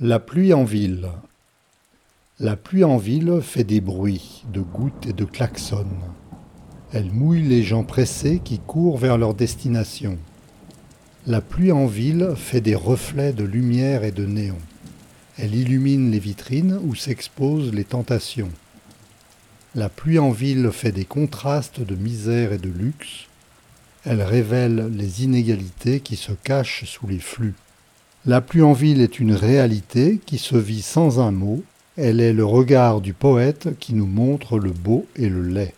La pluie en ville. La pluie en ville fait des bruits, de gouttes et de klaxons. Elle mouille les gens pressés qui courent vers leur destination. La pluie en ville fait des reflets de lumière et de néon. Elle illumine les vitrines où s'exposent les tentations. La pluie en ville fait des contrastes de misère et de luxe. Elle révèle les inégalités qui se cachent sous les flux. La pluie en ville est une réalité qui se vit sans un mot, elle est le regard du poète qui nous montre le beau et le laid.